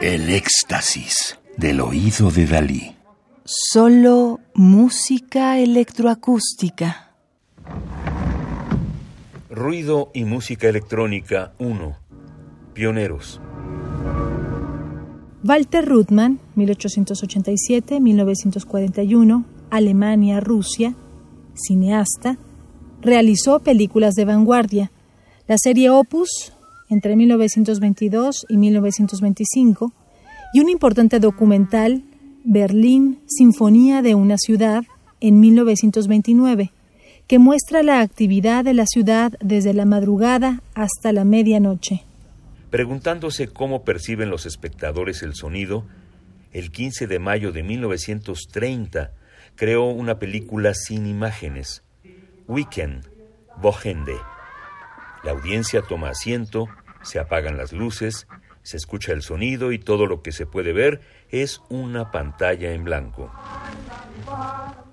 El éxtasis del oído de Dalí. Solo música electroacústica. Ruido y música electrónica 1. Pioneros. Walter Ruttmann, 1887-1941, Alemania, Rusia, cineasta, realizó películas de vanguardia. La serie Opus, entre 1922 y 1925, y un importante documental, Berlín, Sinfonía de una ciudad, en 1929, que muestra la actividad de la ciudad desde la madrugada hasta la medianoche. Preguntándose cómo perciben los espectadores el sonido, el 15 de mayo de 1930 creó una película sin imágenes, Weekend, Bohende. La audiencia toma asiento, se apagan las luces, se escucha el sonido y todo lo que se puede ver es una pantalla en blanco.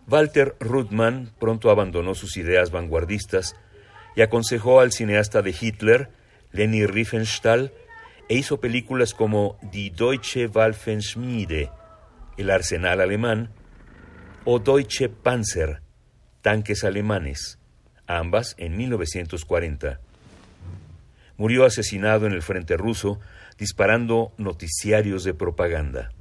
Walter Ruttmann pronto abandonó sus ideas vanguardistas y aconsejó al cineasta de Hitler, Leni Riefenstahl, e hizo películas como Die Deutsche Waffenschmiede, El Arsenal Alemán, o Deutsche Panzer, Tanques Alemanes, ambas en 1940. Murió asesinado en el frente ruso disparando noticiarios de propaganda.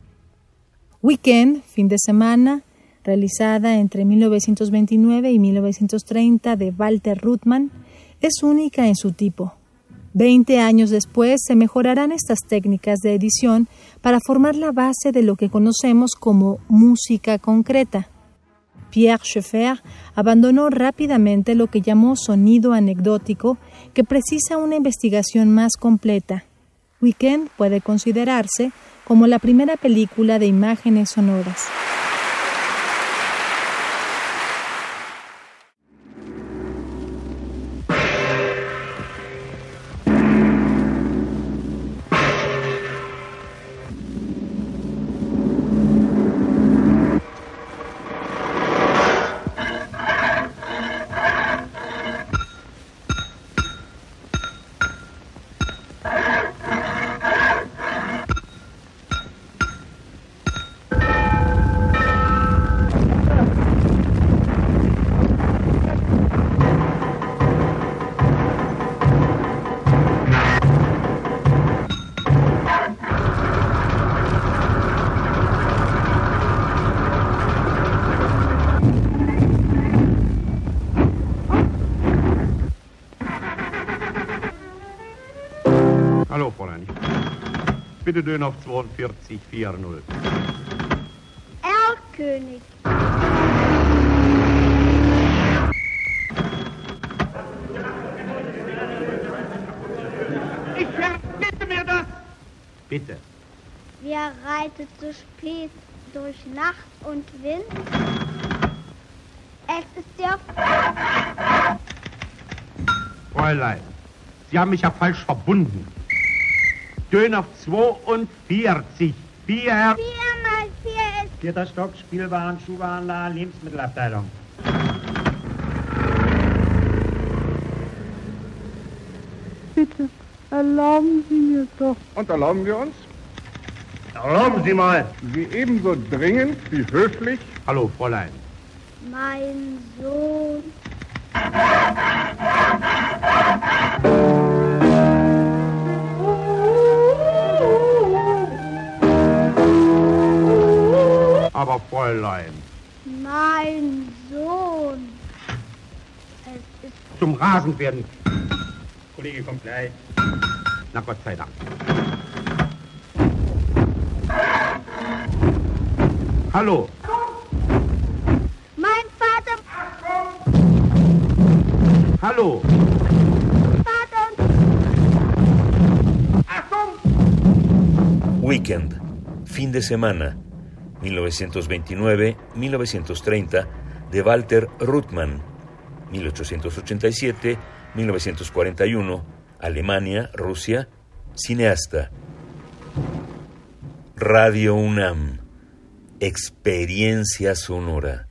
Weekend, fin de semana, realizada entre 1929 y 1930 de Walter Ruttmann, es única en su tipo. Veinte años después se mejorarán estas técnicas de edición para formar la base de lo que conocemos como música concreta. Pierre Schaeffer abandonó rápidamente lo que llamó sonido anecdótico, que precisa una investigación más completa. Weekend puede considerarse como la primera película de imágenes sonoras. Bitte Döner auf 42, 4-0. Erlkönig. Ich verbitte mir das! Bitte. Wer reitet so spät durch Nacht und Wind? Es ist der Fräulein, Sie haben mich ja falsch verbunden. Döner auf 42, 4. Vier mal vier ist Vierter Stock, Spielwaren, Schuhwarenladen, Lebensmittelabteilung. Bitte, erlauben Sie mir doch. Und erlauben wir uns, Erlauben Sie mal. Sie ebenso dringend wie höflich Hallo, Fräulein. mein Sohn. Fräulein, Mein Sohn. Es ist zum Rasen werden. Kollege kommt gleich. Na Gott sei Dank. Hallo. mein Vater, Hallo. Vater und Weekend, fin de semana, 1929-1930, de Walter Ruttmann, 1887-1941, Alemania, Rusia, cineasta. Radio UNAM, experiencia sonora.